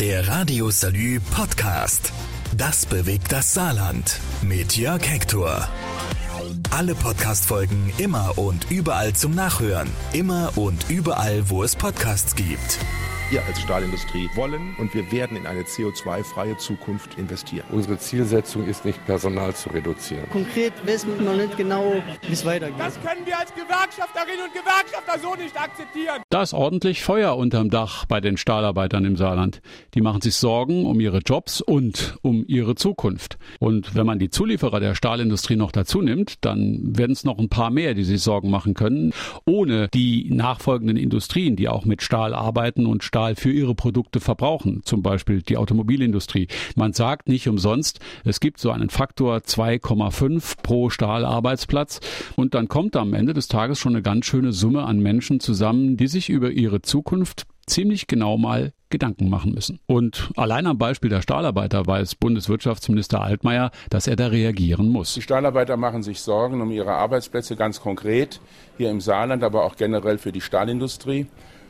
Der Radio Salü Podcast. Das bewegt das Saarland. Mit Jörg Hector. Alle Podcast-Folgen immer und überall zum Nachhören. Immer und überall, wo es Podcasts gibt. Wir als Stahlindustrie wollen und wir werden in eine CO2-freie Zukunft investieren. Unsere Zielsetzung ist nicht, Personal zu reduzieren. Konkret wissen wir noch nicht genau, wie es weitergeht. Das können wir als Gewerkschafterinnen und Gewerkschafter so nicht akzeptieren. Da ist ordentlich Feuer unterm Dach bei den Stahlarbeitern im Saarland. Die machen sich Sorgen um ihre Jobs und um ihre Zukunft. Und wenn man die Zulieferer der Stahlindustrie noch dazu nimmt, dann werden es noch ein paar mehr, die sich Sorgen machen können. Ohne die nachfolgenden Industrien, die auch mit Stahl arbeiten und Stahl Stahl für ihre Produkte verbrauchen, zum Beispiel die Automobilindustrie. Man sagt nicht umsonst, es gibt so einen Faktor 2,5 pro Stahlarbeitsplatz und dann kommt am Ende des Tages schon eine ganz schöne Summe an Menschen zusammen, die sich über ihre Zukunft ziemlich genau mal Gedanken machen müssen. Und allein am Beispiel der Stahlarbeiter weiß Bundeswirtschaftsminister Altmaier, dass er da reagieren muss. Die Stahlarbeiter machen sich Sorgen um ihre Arbeitsplätze ganz konkret hier im Saarland, aber auch generell für die Stahlindustrie.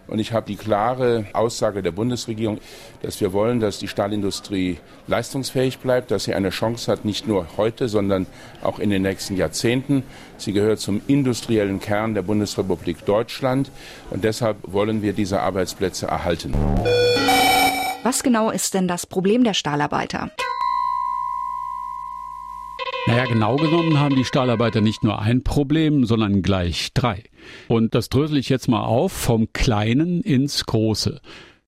Und ich habe die klare Aussage der Bundesregierung, dass wir wollen, dass die Stahlindustrie leistungsfähig bleibt, dass sie eine Chance hat, nicht nur heute, sondern auch in den nächsten Jahrzehnten. Sie gehört zum industriellen Kern der Bundesrepublik Deutschland. Und deshalb wollen wir diese Arbeitsplätze erhalten. Was genau ist denn das Problem der Stahlarbeiter? Naja, genau genommen haben die Stahlarbeiter nicht nur ein Problem, sondern gleich drei. Und das drösel ich jetzt mal auf, vom Kleinen ins Große.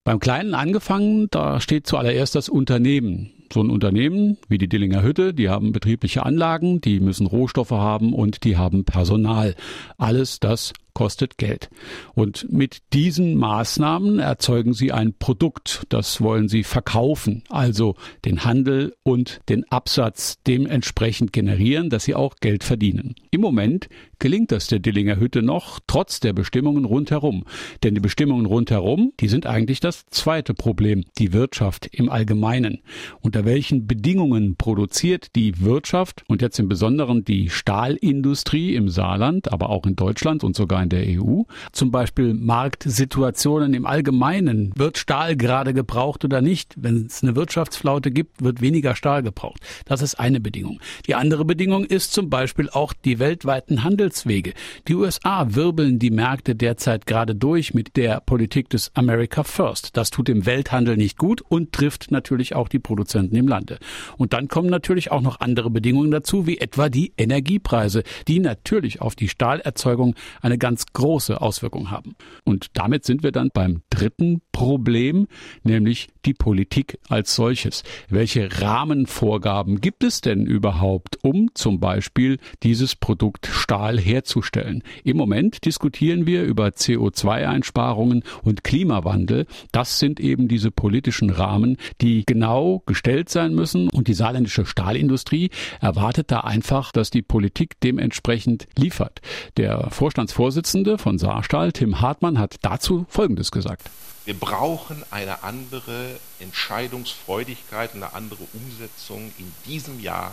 Beim Kleinen angefangen, da steht zuallererst das Unternehmen. So ein Unternehmen wie die Dillinger Hütte, die haben betriebliche Anlagen, die müssen Rohstoffe haben und die haben Personal. Alles das kostet Geld. Und mit diesen Maßnahmen erzeugen sie ein Produkt, das wollen sie verkaufen, also den Handel und den Absatz dementsprechend generieren, dass sie auch Geld verdienen. Im Moment gelingt das der Dillinger Hütte noch, trotz der Bestimmungen rundherum. Denn die Bestimmungen rundherum, die sind eigentlich das zweite Problem, die Wirtschaft im Allgemeinen. Unter welchen Bedingungen produziert die Wirtschaft und jetzt im Besonderen die Stahlindustrie im Saarland, aber auch in Deutschland und sogar in der EU. Zum Beispiel Marktsituationen im Allgemeinen. Wird Stahl gerade gebraucht oder nicht? Wenn es eine Wirtschaftsflaute gibt, wird weniger Stahl gebraucht. Das ist eine Bedingung. Die andere Bedingung ist zum Beispiel auch die weltweiten Handelswege. Die USA wirbeln die Märkte derzeit gerade durch mit der Politik des America First. Das tut dem Welthandel nicht gut und trifft natürlich auch die Produzenten im Lande. Und dann kommen natürlich auch noch andere Bedingungen dazu, wie etwa die Energiepreise, die natürlich auf die Stahlerzeugung eine ganz ganz große Auswirkungen haben. Und damit sind wir dann beim dritten Problem, nämlich die Politik als solches. Welche Rahmenvorgaben gibt es denn überhaupt, um zum Beispiel dieses Produkt Stahl herzustellen? Im Moment diskutieren wir über CO2-Einsparungen und Klimawandel. Das sind eben diese politischen Rahmen, die genau gestellt sein müssen. Und die saarländische Stahlindustrie erwartet da einfach, dass die Politik dementsprechend liefert. Der Vorstandsvorsitzende Vorsitzende von Saarstahl, Tim Hartmann, hat dazu Folgendes gesagt. Wir brauchen eine andere Entscheidungsfreudigkeit, eine andere Umsetzung in diesem Jahr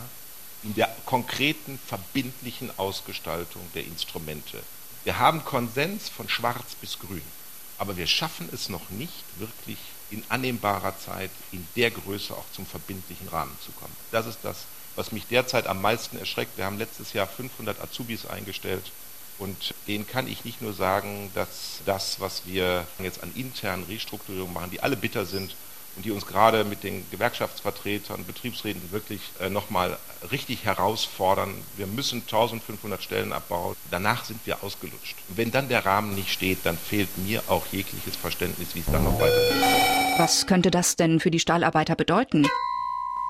in der konkreten verbindlichen Ausgestaltung der Instrumente. Wir haben Konsens von schwarz bis grün, aber wir schaffen es noch nicht wirklich in annehmbarer Zeit in der Größe auch zum verbindlichen Rahmen zu kommen. Das ist das, was mich derzeit am meisten erschreckt. Wir haben letztes Jahr 500 Azubis eingestellt. Und denen kann ich nicht nur sagen, dass das, was wir jetzt an internen Restrukturierungen machen, die alle bitter sind und die uns gerade mit den Gewerkschaftsvertretern, Betriebsräten wirklich äh, nochmal richtig herausfordern. Wir müssen 1500 Stellen abbauen. Danach sind wir ausgelutscht. Und wenn dann der Rahmen nicht steht, dann fehlt mir auch jegliches Verständnis, wie es dann noch weitergeht. Was könnte das denn für die Stahlarbeiter bedeuten?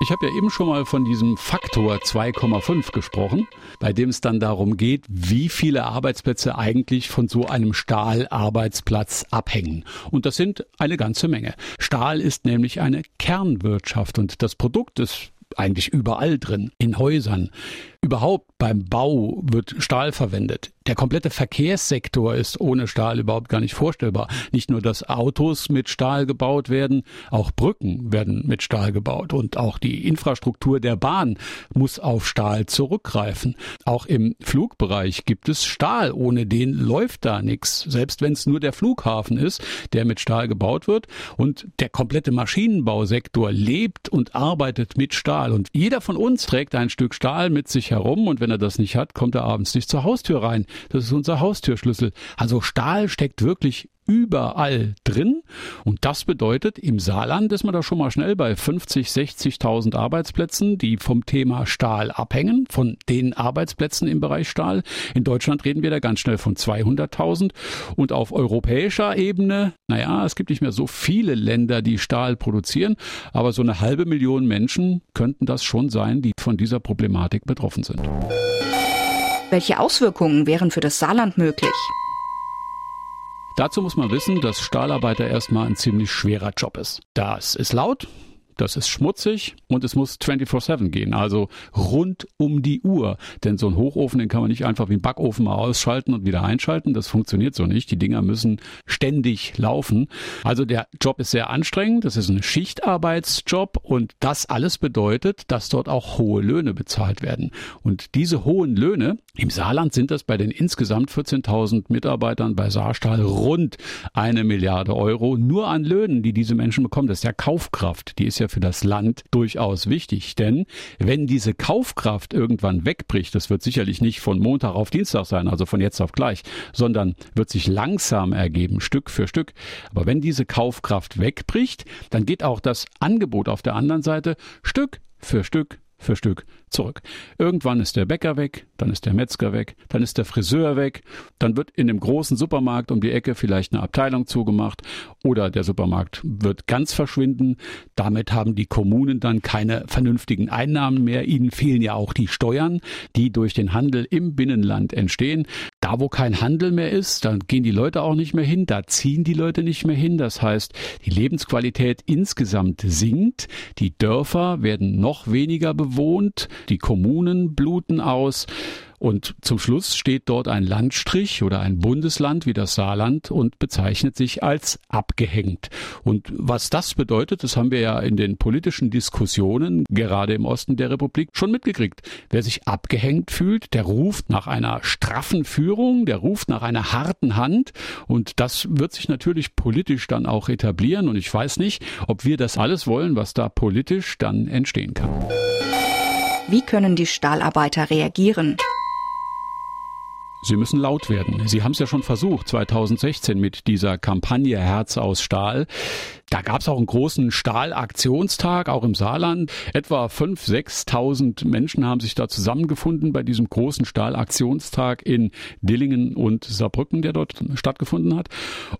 Ich habe ja eben schon mal von diesem Faktor 2,5 gesprochen, bei dem es dann darum geht, wie viele Arbeitsplätze eigentlich von so einem Stahlarbeitsplatz abhängen. Und das sind eine ganze Menge. Stahl ist nämlich eine Kernwirtschaft und das Produkt ist eigentlich überall drin, in Häusern, Überhaupt beim Bau wird Stahl verwendet. Der komplette Verkehrssektor ist ohne Stahl überhaupt gar nicht vorstellbar. Nicht nur, dass Autos mit Stahl gebaut werden, auch Brücken werden mit Stahl gebaut und auch die Infrastruktur der Bahn muss auf Stahl zurückgreifen. Auch im Flugbereich gibt es Stahl, ohne den läuft da nichts. Selbst wenn es nur der Flughafen ist, der mit Stahl gebaut wird und der komplette Maschinenbausektor lebt und arbeitet mit Stahl und jeder von uns trägt ein Stück Stahl mit sich herum und wenn er das nicht hat, kommt er abends nicht zur Haustür rein. Das ist unser Haustürschlüssel. Also Stahl steckt wirklich überall drin. Und das bedeutet, im Saarland ist man da schon mal schnell bei 50, 60.000 Arbeitsplätzen, die vom Thema Stahl abhängen, von den Arbeitsplätzen im Bereich Stahl. In Deutschland reden wir da ganz schnell von 200.000. Und auf europäischer Ebene, naja, es gibt nicht mehr so viele Länder, die Stahl produzieren, aber so eine halbe Million Menschen könnten das schon sein, die von dieser Problematik betroffen sind. Welche Auswirkungen wären für das Saarland möglich? Dazu muss man wissen, dass Stahlarbeiter erstmal ein ziemlich schwerer Job ist. Das ist laut, das ist schmutzig und es muss 24-7 gehen, also rund um die Uhr. Denn so ein Hochofen, den kann man nicht einfach wie ein Backofen mal ausschalten und wieder einschalten. Das funktioniert so nicht. Die Dinger müssen ständig laufen. Also der Job ist sehr anstrengend. Das ist ein Schichtarbeitsjob und das alles bedeutet, dass dort auch hohe Löhne bezahlt werden. Und diese hohen Löhne, im Saarland sind das bei den insgesamt 14.000 Mitarbeitern bei Saarstahl rund eine Milliarde Euro nur an Löhnen, die diese Menschen bekommen. Das ist ja Kaufkraft. Die ist ja für das Land durchaus wichtig. Denn wenn diese Kaufkraft irgendwann wegbricht, das wird sicherlich nicht von Montag auf Dienstag sein, also von jetzt auf gleich, sondern wird sich langsam ergeben, Stück für Stück. Aber wenn diese Kaufkraft wegbricht, dann geht auch das Angebot auf der anderen Seite Stück für Stück für Stück zurück. Irgendwann ist der Bäcker weg, dann ist der Metzger weg, dann ist der Friseur weg, dann wird in dem großen Supermarkt um die Ecke vielleicht eine Abteilung zugemacht oder der Supermarkt wird ganz verschwinden. Damit haben die Kommunen dann keine vernünftigen Einnahmen mehr. Ihnen fehlen ja auch die Steuern, die durch den Handel im Binnenland entstehen. Da, wo kein Handel mehr ist, dann gehen die Leute auch nicht mehr hin, da ziehen die Leute nicht mehr hin. Das heißt, die Lebensqualität insgesamt sinkt, die Dörfer werden noch weniger bewohnt, die Kommunen bluten aus. Und zum Schluss steht dort ein Landstrich oder ein Bundesland wie das Saarland und bezeichnet sich als abgehängt. Und was das bedeutet, das haben wir ja in den politischen Diskussionen, gerade im Osten der Republik, schon mitgekriegt. Wer sich abgehängt fühlt, der ruft nach einer straffen Führung, der ruft nach einer harten Hand. Und das wird sich natürlich politisch dann auch etablieren. Und ich weiß nicht, ob wir das alles wollen, was da politisch dann entstehen kann. Wie können die Stahlarbeiter reagieren? Sie müssen laut werden. Sie haben es ja schon versucht, 2016 mit dieser Kampagne Herz aus Stahl. Da gab es auch einen großen Stahlaktionstag, auch im Saarland. Etwa 5.000, 6.000 Menschen haben sich da zusammengefunden bei diesem großen Stahlaktionstag in Dillingen und Saarbrücken, der dort stattgefunden hat.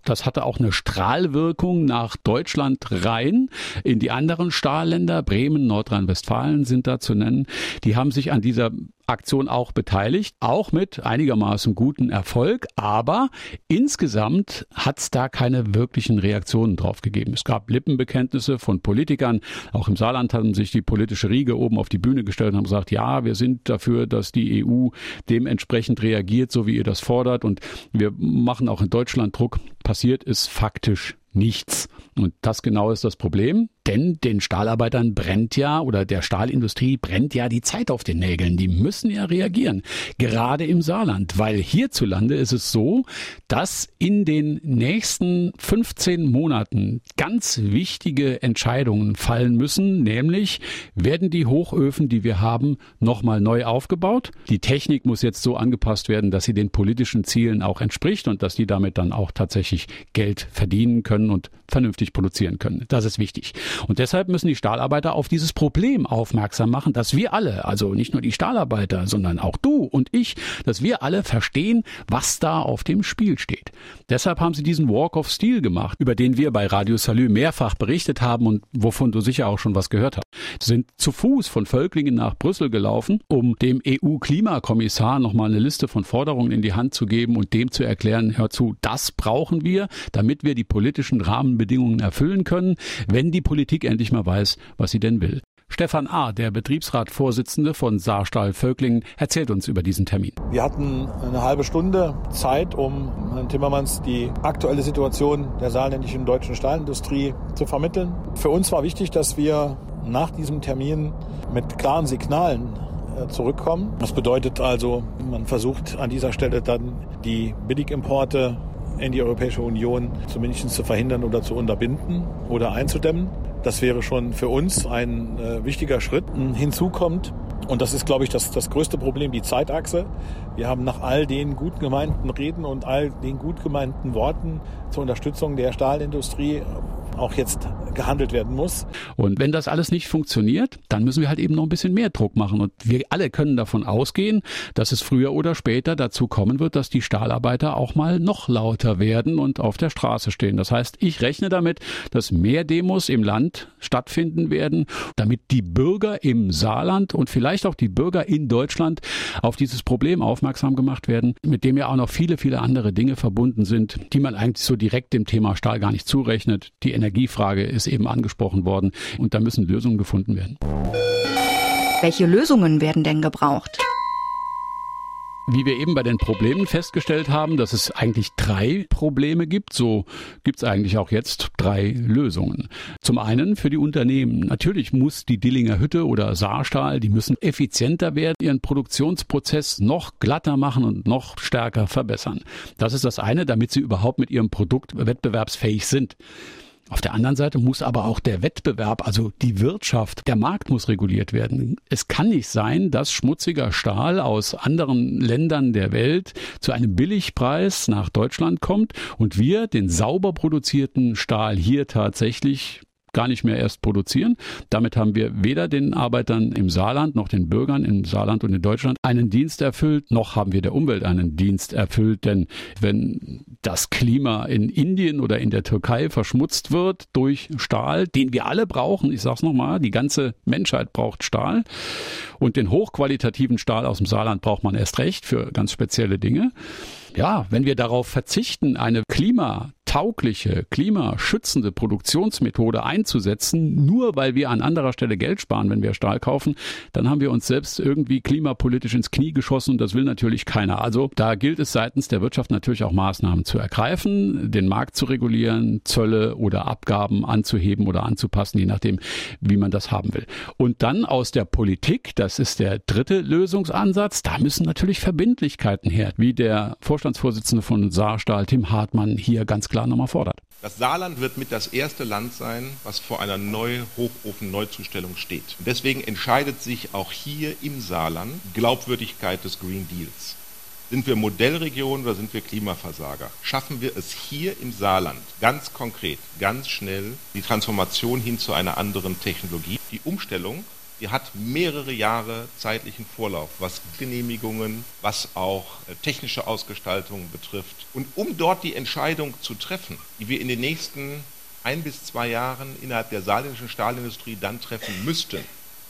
Das hatte auch eine Strahlwirkung nach Deutschland rein. In die anderen Stahlländer, Bremen, Nordrhein-Westfalen sind da zu nennen. Die haben sich an dieser Aktion auch beteiligt, auch mit einigermaßen guten Erfolg, aber insgesamt hat es da keine wirklichen Reaktionen drauf gegeben. Es gab Lippenbekenntnisse von Politikern. Auch im Saarland haben sich die politische Riege oben auf die Bühne gestellt und haben gesagt, ja, wir sind dafür, dass die EU dementsprechend reagiert, so wie ihr das fordert. Und wir machen auch in Deutschland Druck. Passiert ist faktisch nichts. Und das genau ist das Problem. Denn den Stahlarbeitern brennt ja oder der Stahlindustrie brennt ja die Zeit auf den Nägeln. Die müssen ja reagieren. Gerade im Saarland. Weil hierzulande ist es so, dass in den nächsten 15 Monaten ganz wichtige Entscheidungen fallen müssen. Nämlich werden die Hochöfen, die wir haben, nochmal neu aufgebaut. Die Technik muss jetzt so angepasst werden, dass sie den politischen Zielen auch entspricht und dass die damit dann auch tatsächlich Geld verdienen können und vernünftig produzieren können. Das ist wichtig. Und deshalb müssen die Stahlarbeiter auf dieses Problem aufmerksam machen, dass wir alle, also nicht nur die Stahlarbeiter, sondern auch du und ich, dass wir alle verstehen, was da auf dem Spiel steht. Deshalb haben sie diesen Walk of Steel gemacht, über den wir bei Radio Salü mehrfach berichtet haben und wovon du sicher auch schon was gehört hast. Sie sind zu Fuß von Völklingen nach Brüssel gelaufen, um dem EU-Klimakommissar nochmal eine Liste von Forderungen in die Hand zu geben und dem zu erklären, hör zu, das brauchen wir, damit wir die politischen Rahmenbedingungen erfüllen können, wenn die Politik endlich mal weiß, was sie denn will. Stefan A., der Betriebsratvorsitzende von Saarstahl Völklingen, erzählt uns über diesen Termin. Wir hatten eine halbe Stunde Zeit, um Herrn Timmermans die aktuelle Situation der saarländischen deutschen Stahlindustrie zu vermitteln. Für uns war wichtig, dass wir nach diesem Termin mit klaren Signalen äh, zurückkommen. Das bedeutet also, man versucht an dieser Stelle dann die Billigimporte in die Europäische Union zumindest zu verhindern oder zu unterbinden oder einzudämmen. Das wäre schon für uns ein äh, wichtiger Schritt. Hinzu kommt, und das ist, glaube ich, das, das größte Problem, die Zeitachse. Wir haben nach all den gut gemeinten Reden und all den gut gemeinten Worten zur Unterstützung der Stahlindustrie auch jetzt gehandelt werden muss. Und wenn das alles nicht funktioniert, dann müssen wir halt eben noch ein bisschen mehr Druck machen. Und wir alle können davon ausgehen, dass es früher oder später dazu kommen wird, dass die Stahlarbeiter auch mal noch lauter werden und auf der Straße stehen. Das heißt, ich rechne damit, dass mehr Demos im Land stattfinden werden, damit die Bürger im Saarland und vielleicht auch die Bürger in Deutschland auf dieses Problem aufmerksam gemacht werden, mit dem ja auch noch viele, viele andere Dinge verbunden sind, die man eigentlich so direkt dem Thema Stahl gar nicht zurechnet. Die Energiefrage ist eben angesprochen worden und da müssen Lösungen gefunden werden. Welche Lösungen werden denn gebraucht? Wie wir eben bei den Problemen festgestellt haben, dass es eigentlich drei Probleme gibt, so gibt es eigentlich auch jetzt drei Lösungen. Zum einen für die Unternehmen. Natürlich muss die Dillinger Hütte oder Saarstahl, die müssen effizienter werden, ihren Produktionsprozess noch glatter machen und noch stärker verbessern. Das ist das eine, damit sie überhaupt mit ihrem Produkt wettbewerbsfähig sind. Auf der anderen Seite muss aber auch der Wettbewerb, also die Wirtschaft, der Markt muss reguliert werden. Es kann nicht sein, dass schmutziger Stahl aus anderen Ländern der Welt zu einem Billigpreis nach Deutschland kommt und wir den sauber produzierten Stahl hier tatsächlich gar nicht mehr erst produzieren. Damit haben wir weder den Arbeitern im Saarland noch den Bürgern im Saarland und in Deutschland einen Dienst erfüllt, noch haben wir der Umwelt einen Dienst erfüllt. Denn wenn das Klima in Indien oder in der Türkei verschmutzt wird durch Stahl, den wir alle brauchen, ich sage es nochmal, die ganze Menschheit braucht Stahl und den hochqualitativen Stahl aus dem Saarland braucht man erst recht für ganz spezielle Dinge. Ja, wenn wir darauf verzichten, eine Klima taugliche, klimaschützende Produktionsmethode einzusetzen, nur weil wir an anderer Stelle Geld sparen, wenn wir Stahl kaufen, dann haben wir uns selbst irgendwie klimapolitisch ins Knie geschossen und das will natürlich keiner. Also da gilt es seitens der Wirtschaft natürlich auch Maßnahmen zu ergreifen, den Markt zu regulieren, Zölle oder Abgaben anzuheben oder anzupassen, je nachdem, wie man das haben will. Und dann aus der Politik, das ist der dritte Lösungsansatz, da müssen natürlich Verbindlichkeiten her, wie der Vorstandsvorsitzende von Saarstahl, Tim Hartmann, hier ganz klar klar nochmal fordert. Das Saarland wird mit das erste Land sein, was vor einer neue Hochofen-Neuzustellung steht. Deswegen entscheidet sich auch hier im Saarland Glaubwürdigkeit des Green Deals. Sind wir Modellregion oder sind wir Klimaversager? Schaffen wir es hier im Saarland ganz konkret, ganz schnell die Transformation hin zu einer anderen Technologie, die Umstellung die hat mehrere Jahre zeitlichen Vorlauf, was Genehmigungen, was auch äh, technische Ausgestaltung betrifft. Und um dort die Entscheidung zu treffen, die wir in den nächsten ein bis zwei Jahren innerhalb der saarländischen Stahlindustrie dann treffen müssten,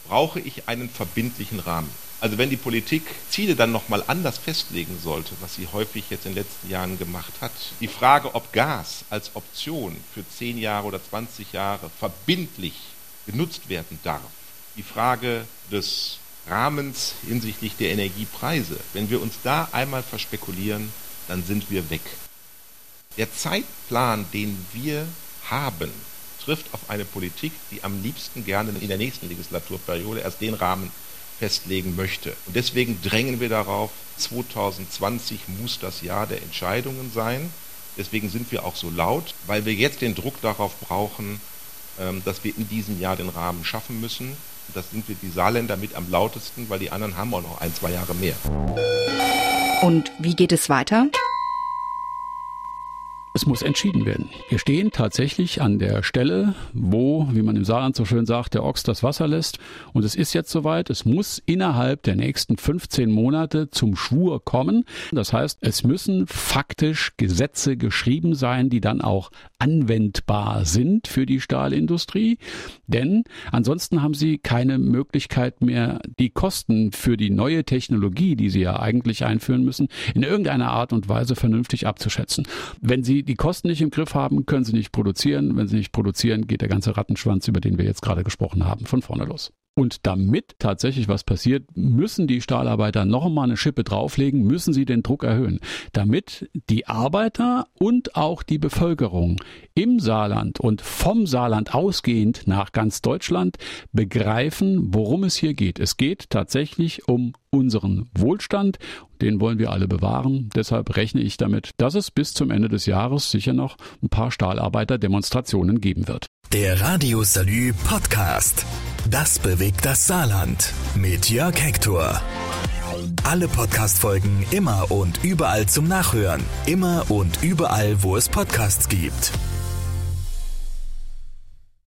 brauche ich einen verbindlichen Rahmen. Also wenn die Politik Ziele dann nochmal anders festlegen sollte, was sie häufig jetzt in den letzten Jahren gemacht hat, die Frage, ob Gas als Option für zehn Jahre oder 20 Jahre verbindlich genutzt werden darf, die Frage des Rahmens hinsichtlich der Energiepreise. Wenn wir uns da einmal verspekulieren, dann sind wir weg. Der Zeitplan, den wir haben, trifft auf eine Politik, die am liebsten gerne in der nächsten Legislaturperiode erst den Rahmen festlegen möchte. Und deswegen drängen wir darauf, 2020 muss das Jahr der Entscheidungen sein. Deswegen sind wir auch so laut, weil wir jetzt den Druck darauf brauchen, ähm, dass wir in diesem Jahr den Rahmen schaffen müssen. Das sind wir die Saarländer mit am lautesten, weil die anderen haben auch noch ein, zwei Jahre mehr. Und wie geht es weiter? Es muss entschieden werden. Wir stehen tatsächlich an der Stelle, wo, wie man im Saarland so schön sagt, der Ochs das Wasser lässt. Und es ist jetzt soweit. Es muss innerhalb der nächsten 15 Monate zum Schwur kommen. Das heißt, es müssen faktisch Gesetze geschrieben sein, die dann auch anwendbar sind für die Stahlindustrie. Denn ansonsten haben sie keine Möglichkeit mehr, die Kosten für die neue Technologie, die sie ja eigentlich einführen müssen, in irgendeiner Art und Weise vernünftig abzuschätzen. Wenn sie die Kosten nicht im Griff haben, können sie nicht produzieren. Wenn sie nicht produzieren, geht der ganze Rattenschwanz, über den wir jetzt gerade gesprochen haben, von vorne los. Und damit tatsächlich was passiert, müssen die Stahlarbeiter noch einmal eine Schippe drauflegen, müssen sie den Druck erhöhen, damit die Arbeiter und auch die Bevölkerung im Saarland und vom Saarland ausgehend nach ganz Deutschland begreifen, worum es hier geht. Es geht tatsächlich um unseren Wohlstand. Den wollen wir alle bewahren. Deshalb rechne ich damit, dass es bis zum Ende des Jahres sicher noch ein paar Stahlarbeiter-Demonstrationen geben wird. Der Radio Salü Podcast. Das bewegt das Saarland. Mit Jörg Hector. Alle Podcast-Folgen immer und überall zum Nachhören. Immer und überall, wo es Podcasts gibt.